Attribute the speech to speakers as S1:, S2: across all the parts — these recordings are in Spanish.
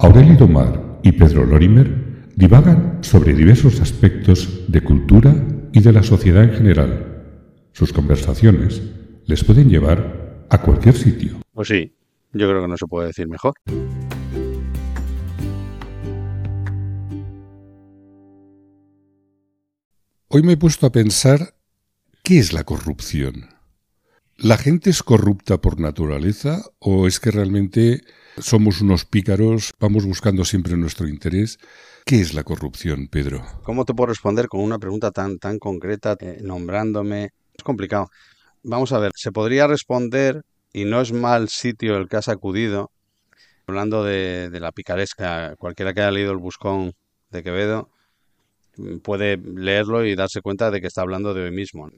S1: Aurelio Domar y Pedro Lorimer divagan sobre diversos aspectos de cultura y de la sociedad en general. Sus conversaciones les pueden llevar a cualquier sitio.
S2: Pues sí, yo creo que no se puede decir mejor.
S1: Hoy me he puesto a pensar, ¿qué es la corrupción? ¿La gente es corrupta por naturaleza o es que realmente somos unos pícaros, vamos buscando siempre nuestro interés. ¿Qué es la corrupción, Pedro?
S2: ¿Cómo te puedo responder con una pregunta tan, tan concreta, eh, nombrándome? Es complicado. Vamos a ver, se podría responder, y no es mal sitio el que has acudido, hablando de, de la picaresca, cualquiera que haya leído el Buscón de Quevedo mm, puede leerlo y darse cuenta de que está hablando de hoy mismo.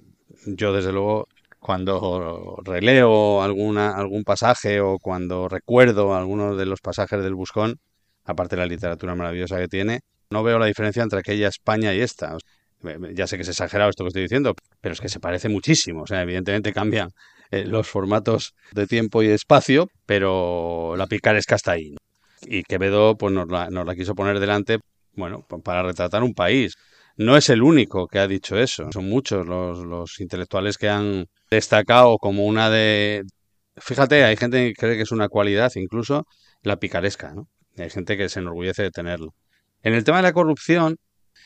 S2: Yo, desde luego, cuando releo alguna, algún pasaje o cuando recuerdo algunos de los pasajes del Buscón, aparte de la literatura maravillosa que tiene, no veo la diferencia entre aquella España y esta. Ya sé que es exagerado esto que estoy diciendo, pero es que se parece muchísimo. O sea, evidentemente cambian eh, los formatos de tiempo y espacio, pero la picaresca está ahí. Y Quevedo pues, nos, la, quiso poner delante, bueno, para retratar un país. No es el único que ha dicho eso, son muchos los intelectuales que han destacado como una de... Fíjate, hay gente que cree que es una cualidad, incluso la picaresca, ¿no? Hay gente que se enorgullece de tenerlo. En el tema de la corrupción,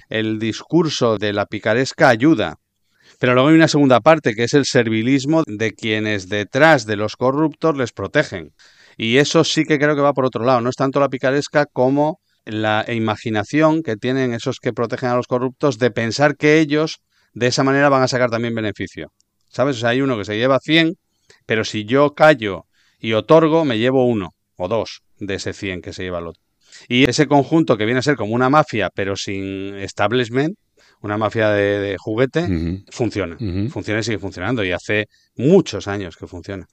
S2: el discurso de la picaresca ayuda, pero luego hay una segunda parte, que es el servilismo de quienes detrás de los corruptos les protegen. Y eso sí que creo que va por otro lado. No es tanto la picaresca como la imaginación que tienen esos que protegen a los corruptos de pensar que ellos de esa manera van a sacar también beneficio. ¿Sabes? O sea, hay uno que se lleva 100, pero si yo callo y otorgo, me llevo uno o dos de ese 100 que se lleva el otro. Y ese conjunto que viene a ser como una mafia, pero sin establishment, una mafia de, juguete, funciona. Funciona y sigue funcionando. Y hace muchos años que funciona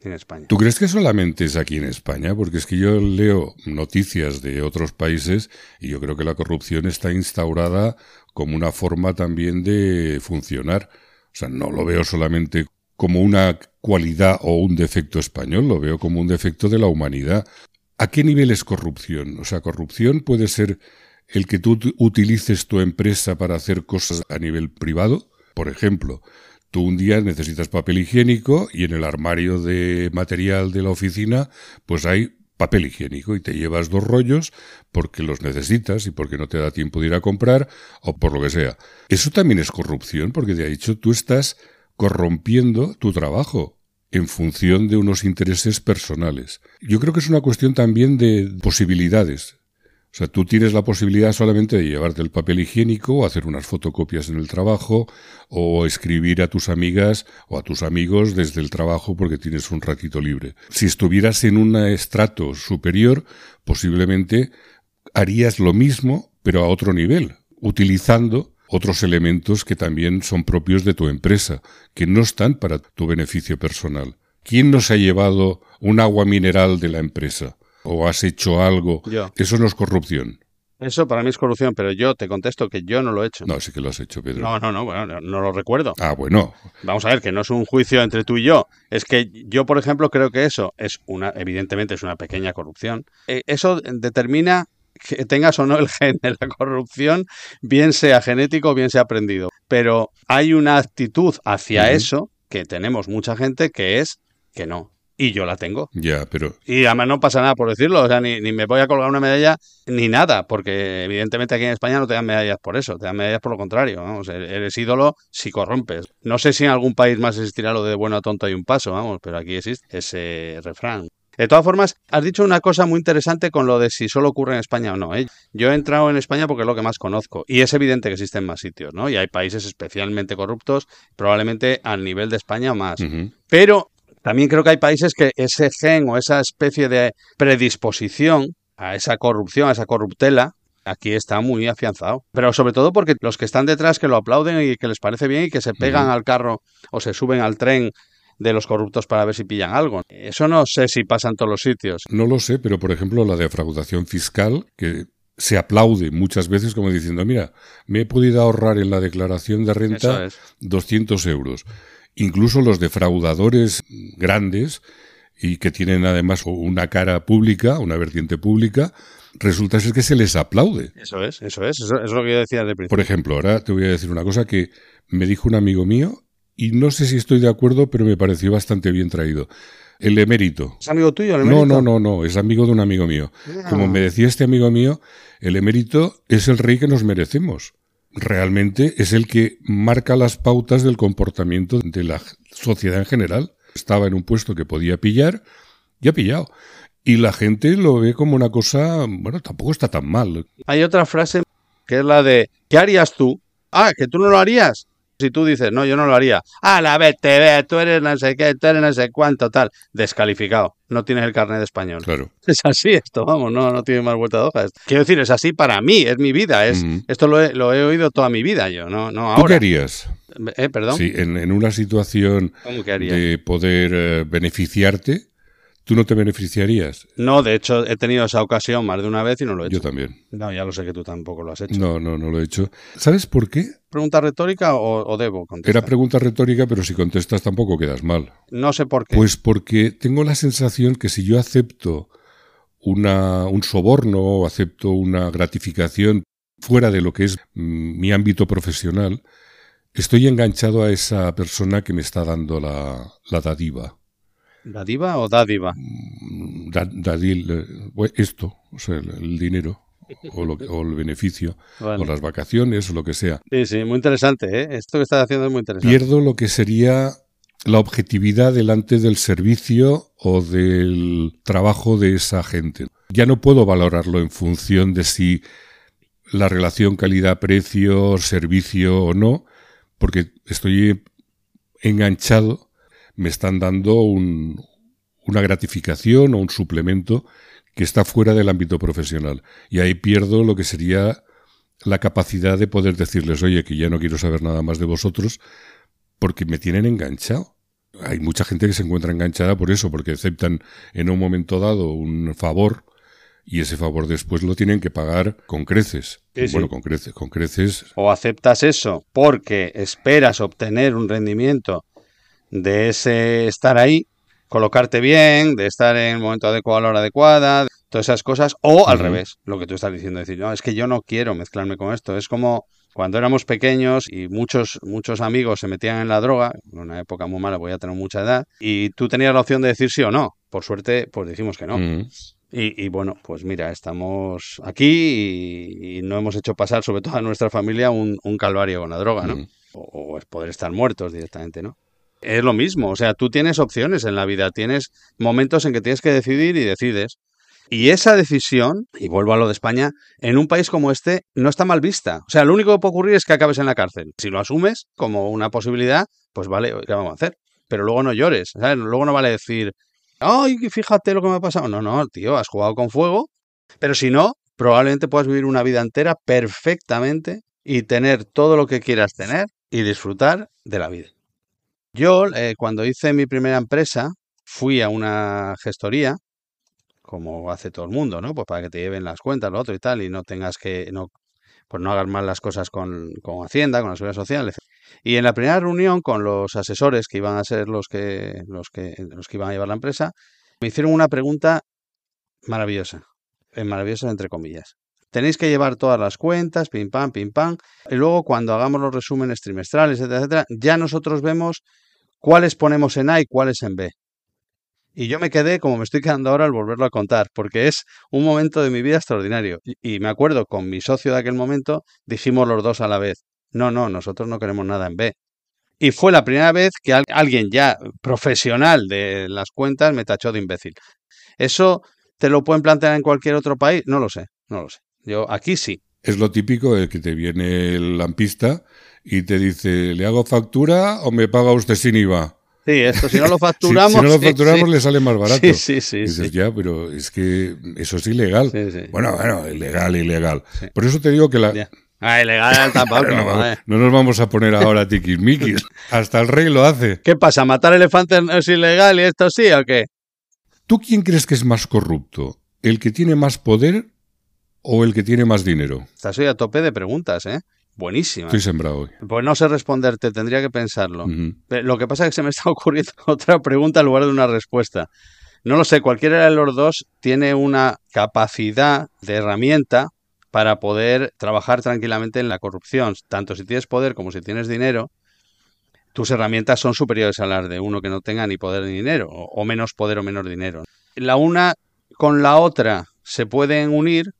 S2: en España.
S1: ¿Tú crees que solamente es aquí en España? Porque es que yo leo noticias de otros países y yo creo que la corrupción está instaurada como una forma también de funcionar. Sea, no lo veo solamente como una cualidad o un defecto español, lo veo como un defecto de la humanidad. ¿A qué nivel es corrupción? O sea, corrupción puede ser el que tú utilices tu empresa para hacer cosas a nivel privado. Por ejemplo, tú un día necesitas papel higiénico y en el armario de material de la oficina pues hay papel higiénico y te llevas dos rollos porque los necesitas y porque no te da tiempo de ir a comprar o por lo que sea. Eso también es corrupción porque de hecho tú estás corrompiendo tu trabajo en función de unos intereses personales. Yo creo que es una cuestión también de posibilidades. O sea, tú tienes la posibilidad solamente de llevarte el papel higiénico, hacer unas fotocopias en el trabajo, o escribir a tus amigas o a tus amigos desde el trabajo porque tienes un ratito libre. Si estuvieras en un estrato superior, posiblemente harías lo mismo, pero a otro nivel, utilizando otros elementos que también son propios de tu empresa, que no están para tu beneficio personal. ¿Quién nos ha llevado un agua mineral de la empresa? O has hecho algo. Eso no es corrupción.
S2: Eso para mí es corrupción, pero yo te contesto que yo no lo he hecho.
S1: No, sí que lo has hecho, Pedro.
S2: No, no, no, bueno, no lo recuerdo.
S1: Ah, bueno.
S2: Vamos a ver, que no es un juicio entre tú y yo. Es que yo, por ejemplo, creo que eso es una, evidentemente es una pequeña corrupción. Eh, eso determina que tengas o no el gen de la corrupción, bien sea genético o bien sea aprendido. Pero hay una actitud hacia eso que tenemos mucha gente que es que no y yo la tengo.
S1: Ya, pero...
S2: Y además no pasa nada por decirlo, o sea, ni, ni, me voy a colgar una medalla ni nada, porque evidentemente aquí en España no te dan medallas por eso, te dan medallas por lo contrario, vamos, eres ídolo si corrompes. No sé si en algún país más existirá lo de bueno a tonto hay un paso, vamos, pero aquí existe ese refrán. De todas formas, has dicho una cosa muy interesante con lo de si solo ocurre en España o no. ¿eh? Yo he entrado en España porque es lo que más conozco y es evidente que existen más sitios, ¿no? Y hay países especialmente corruptos, probablemente al nivel de España o más. Pero también creo que hay países que ese gen o esa especie de predisposición a esa corrupción, a esa corruptela, aquí está muy afianzado. Pero sobre todo porque los que están detrás, que lo aplauden y que les parece bien y que se pegan al carro o se suben al tren de los corruptos para ver si pillan algo. Eso no sé si pasa en todos los sitios.
S1: No lo sé, pero por ejemplo la defraudación fiscal, que se aplaude muchas veces como diciendo, mira, me he podido ahorrar en la declaración de renta 200 euros. Incluso los defraudadores grandes y que tienen además una cara pública, una vertiente pública, resulta ser que se les aplaude.
S2: Eso es, eso es, eso es lo que yo decía de principio.
S1: Por ejemplo, ahora te voy a decir una cosa que me dijo un amigo mío y no sé si estoy de acuerdo, pero me pareció bastante bien traído. El emérito.
S2: ¿Es amigo tuyo el
S1: No,
S2: emérito?
S1: no, no, no, es amigo de un amigo mío.
S2: Ah.
S1: Como me decía este amigo mío, el emérito es el rey que nos merecemos. Realmente es el que marca las pautas del comportamiento de la sociedad en general. Estaba en un puesto que podía pillar y ha pillado. Y la gente lo ve como una cosa, bueno, tampoco está tan mal.
S2: Hay otra frase que es la de ¿qué harías tú? Ah, que tú no lo harías. Si tú dices, no, yo no lo haría. Ah, la vete, ve, tú eres no sé qué, tú eres no sé cuánto, tal. Descalificado. No tienes el carnet de español.
S1: Claro.
S2: Es así esto, vamos, no, no tiene más vuelta de hoja. Quiero decir, es así para mí, es mi vida. Es. Esto lo he, lo he oído toda mi vida yo, no, no
S1: ¿Tú qué
S2: ahora.
S1: harías?
S2: Eh, perdón.
S1: Sí, en, en una situación de poder eh, beneficiarte, ¿tú no te beneficiarías?
S2: No, de hecho, he tenido esa ocasión más de una vez y no lo he
S1: Yo
S2: hecho.
S1: también.
S2: No, ya lo sé que tú tampoco lo has hecho.
S1: No, no, no lo he hecho. ¿Sabes por qué?
S2: ¿Pregunta retórica o, o debo contestar?
S1: Era pregunta retórica, pero si contestas tampoco quedas mal.
S2: No sé por qué.
S1: Pues porque tengo la sensación que si yo acepto una, un soborno o acepto una gratificación fuera de lo que es mm, mi ámbito profesional, estoy enganchado a esa persona que me está dando la, la dadiva.
S2: ¿Dadiva o dádiva?
S1: Mm, da- dadil, eh, esto, o sea, el, dinero o, lo o el beneficio
S2: Vale.
S1: o las vacaciones o lo que sea.
S2: Sí, sí, muy interesante, ¿eh? Esto que estás haciendo es muy interesante.
S1: Pierdo lo que sería la objetividad delante del servicio o del trabajo de esa gente. Ya no puedo valorarlo en función de si la relación calidad-precio, servicio o no, porque estoy enganchado, me están dando un- una gratificación o un suplemento que está fuera del ámbito profesional. Y ahí pierdo lo que sería la capacidad de poder decirles, oye, que ya no quiero saber nada más de vosotros, porque me tienen enganchado. Hay mucha gente que se encuentra enganchada por eso, porque aceptan en un momento dado un favor y ese favor después lo tienen que pagar con creces.
S2: Sí, sí.
S1: bueno, con creces, con creces.
S2: O aceptas eso porque esperas obtener un rendimiento de ese estar ahí, colocarte bien, de estar en el momento adecuado a la hora adecuada, todas esas cosas, o al revés, lo que tú estás diciendo, decir, no, es que yo no quiero mezclarme con esto. Es como cuando éramos pequeños y muchos, muchos amigos se metían en la droga, en una época muy mala, voy a tener mucha edad, y tú tenías la opción de decir sí o no. Por suerte, pues dijimos que no. Y, y bueno, pues mira, estamos aquí y, y no hemos hecho pasar, sobre todo a nuestra familia, un, un calvario con la droga, ¿no? O, o es poder estar muertos directamente, ¿no? Es lo mismo, o sea, tú tienes opciones en la vida, tienes momentos en que tienes que decidir y decides. Y esa decisión, y vuelvo a lo de España, en un país como este no está mal vista. O sea, lo único que puede ocurrir es que acabes en la cárcel. Si lo asumes como una posibilidad, pues vale, ¿qué vamos a hacer? Pero luego no llores. Luego no vale decir, ay, fíjate lo que me ha pasado. No, no, tío, has jugado con fuego. Pero si no, probablemente puedas vivir una vida entera perfectamente y tener todo lo que quieras tener y disfrutar de la vida. Yo, eh, cuando hice mi primera empresa, fui a una gestoría, como hace todo el mundo, ¿no? Pues para que te lleven las cuentas, lo otro y tal, y no tengas que, no, pues no hagas mal las cosas con, con Hacienda, con la Seguridad Social, etc. Y en la primera reunión con los asesores que iban a ser los que, los que, los que iban a llevar la empresa, me hicieron una pregunta maravillosa, eh, maravillosa entre comillas. Tenéis que llevar todas las cuentas, pim pam, pim pam, y luego cuando hagamos los resúmenes trimestrales, etcétera, etcétera, ya nosotros vemos cuáles ponemos en A y cuáles en B. Y yo me quedé como me estoy quedando ahora al volverlo a contar, porque es un momento de mi vida extraordinario. Y, me acuerdo con mi socio de aquel momento, dijimos los dos a la vez, no, no, nosotros no queremos nada en B. Y fue la primera vez que al- alguien ya profesional de las cuentas me tachó de imbécil. ¿Eso te lo pueden plantear en cualquier otro país? No lo sé, no lo sé. Yo aquí sí.
S1: Es lo típico el que te viene el lampista y te dice, ¿le hago factura o me paga usted sin IVA?
S2: Sí, esto si no lo facturamos.
S1: si, no lo facturamos
S2: sí.
S1: le sale más barato.
S2: Sí, sí, sí.
S1: Y dices,
S2: sí.
S1: ya, pero es que eso es ilegal.
S2: Sí, sí.
S1: Bueno, bueno, ilegal, ilegal. Por eso te digo que la...
S2: Ya. Ah, ilegal tampoco.
S1: no, no nos vamos a poner ahora tiquismiquis. Hasta el rey lo hace.
S2: ¿Qué pasa? ¿Matar elefantes es ilegal y esto sí o qué?
S1: ¿Tú quién crees que es más corrupto? ¿El que tiene más poder o el que tiene más dinero?
S2: Estás hoy a tope de preguntas, ¿eh? Buenísimas.
S1: Estoy sembrado hoy.
S2: Pues no sé responderte, tendría que pensarlo. Lo que pasa es que se me está ocurriendo otra pregunta en lugar de una respuesta. No lo sé, cualquiera de los dos tiene una capacidad de herramienta para poder trabajar tranquilamente en la corrupción. Tanto si tienes poder como si tienes dinero, tus herramientas son superiores a las de uno que no tenga ni poder ni dinero, o, menos poder o menos dinero. La una con la otra se pueden unir,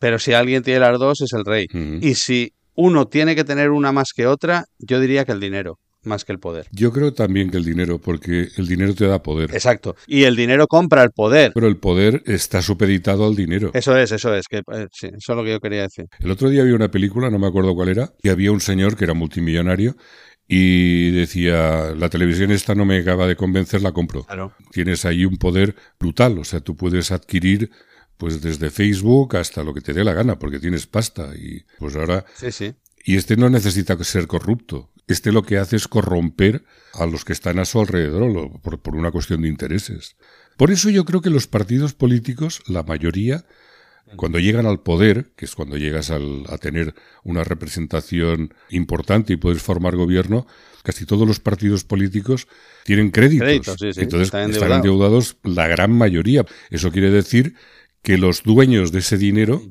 S2: pero si alguien tiene las dos es el rey. Y si uno tiene que tener una más que otra, yo diría que el dinero más que el poder.
S1: Yo creo también que el dinero, porque el dinero te da poder.
S2: Exacto. Y el dinero compra el poder.
S1: Pero el poder está supeditado al dinero.
S2: Eso es, eso es. Que, eh, sí, eso es lo que yo quería decir.
S1: El otro día había una película, no me acuerdo cuál era, y había un señor que era multimillonario y decía, la televisión esta no me acaba de convencer, la compro.
S2: Claro.
S1: Tienes ahí un poder brutal, o sea, tú puedes adquirir pues desde Facebook hasta lo que te dé la gana, porque tienes pasta y pues ahora...
S2: Sí, sí.
S1: Y este no necesita ser corrupto. Este lo que hace es corromper a los que están a su alrededor por, por una cuestión de intereses. Por eso yo creo que los partidos políticos, la mayoría, cuando llegan al poder, que es cuando llegas a tener una representación importante y puedes formar gobierno, casi todos los partidos políticos tienen créditos. Entonces están endeudados la gran mayoría. Eso quiere decir que los dueños de ese dinero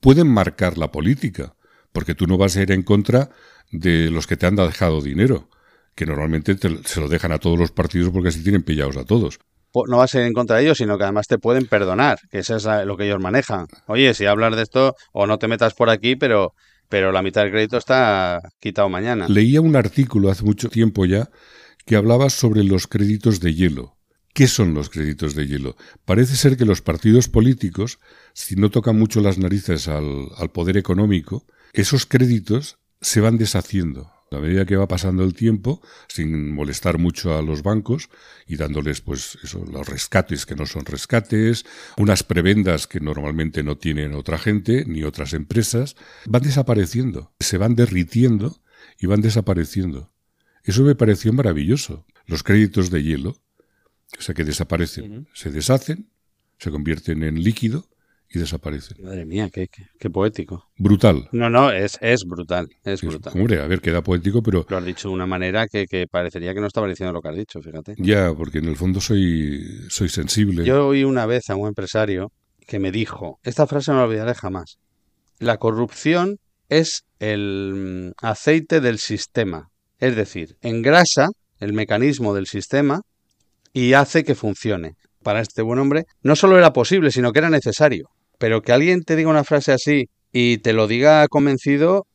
S1: pueden marcar la política, porque tú no vas a ir en contra de los que te han dejado dinero, que normalmente se lo dejan a todos los partidos porque así tienen pillados a todos
S2: no vas a ir en contra de ellos, sino que además te pueden perdonar, que eso es lo que ellos manejan. Oye, si hablas de esto, o no te metas por aquí, pero, pero la mitad del crédito está quitado mañana.
S1: Leía un artículo hace mucho tiempo ya que hablaba sobre los créditos de hielo. ¿Qué son los créditos de hielo? Parece ser que los partidos políticos, si no tocan mucho las narices al, poder económico, esos créditos se van deshaciendo. A medida que va pasando el tiempo, sin molestar mucho a los bancos y dándoles, pues, eso, los rescates que no son rescates, unas prebendas que normalmente no tienen otra gente ni otras empresas, van desapareciendo, se van derritiendo y van desapareciendo. Eso me pareció maravilloso. Los créditos de hielo, o sea, que desaparecen, se deshacen, se convierten en líquido y desaparecen.
S2: Madre mía, qué, qué, poético.
S1: Brutal.
S2: No, no, es, es brutal, es brutal.
S1: Hombre, a ver, queda poético, pero...
S2: Lo has dicho de una manera que, que, parecería que no estaba diciendo lo que has dicho, fíjate.
S1: Ya, porque en el fondo soy, soy sensible.
S2: Yo oí una vez a un empresario que me dijo, esta frase no la olvidaré jamás, la corrupción es el mm, aceite del sistema, es decir, engrasa el mecanismo del sistema y hace que funcione. Para este buen hombre no solo era posible, sino que era necesario. Pero que alguien te diga una frase así y te lo diga convencido,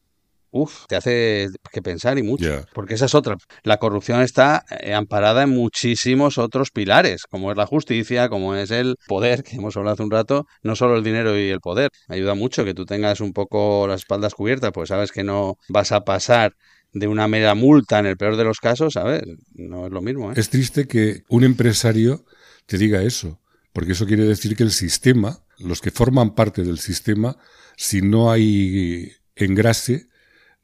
S2: uff, te hace que pensar y mucho. Porque esa es otra. La corrupción está eh, amparada en muchísimos otros pilares, como es la justicia, como es el poder, que hemos hablado hace un rato, no solo el dinero y el poder. Ayuda mucho que tú tengas un poco las espaldas cubiertas, pues sabes que no vas a pasar de una mera multa en el peor de los casos, ¿sabes? No es lo mismo. ¿eh?
S1: Es triste que un empresario te diga eso, porque eso quiere decir que el sistema los que forman parte del sistema, si no hay engrase,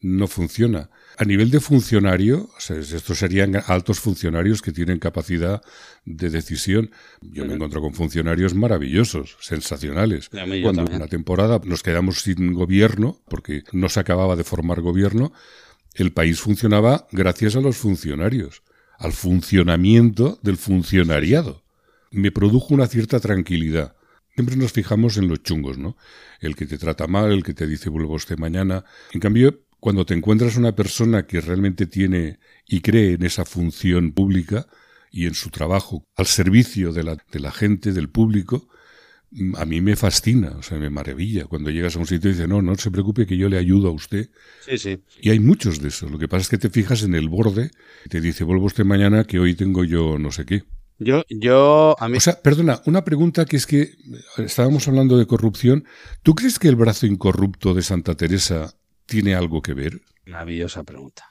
S1: no funciona. A nivel de funcionario, estos serían altos funcionarios que tienen capacidad de decisión. Yo me encuentro con funcionarios maravillosos, sensacionales. Cuando una temporada nos quedamos sin gobierno, porque no se acababa de formar gobierno, el país funcionaba gracias a los funcionarios, al funcionamiento del funcionariado. Me produjo una cierta tranquilidad. Siempre nos fijamos en los chungos, ¿no? El que te trata mal, el que te dice vuelvo usted mañana. En cambio, cuando te encuentras una persona que realmente tiene y cree en esa función pública y en su trabajo al servicio de la, de la gente, del público, a mí me fascina, o sea, me maravilla. Cuando llegas a un sitio y dices, no, no se preocupe que yo le ayudo a usted.
S2: Sí, sí.
S1: Y hay muchos de esos. Lo que pasa es que te fijas en el borde y te dice, vuelvo usted mañana que hoy tengo yo no sé qué.
S2: Yo, yo, a mí...
S1: O sea, perdona, una pregunta que es que eh, estábamos hablando de corrupción. ¿Tú crees que el brazo incorrupto de Santa Teresa tiene algo que ver?
S2: Maravillosa pregunta.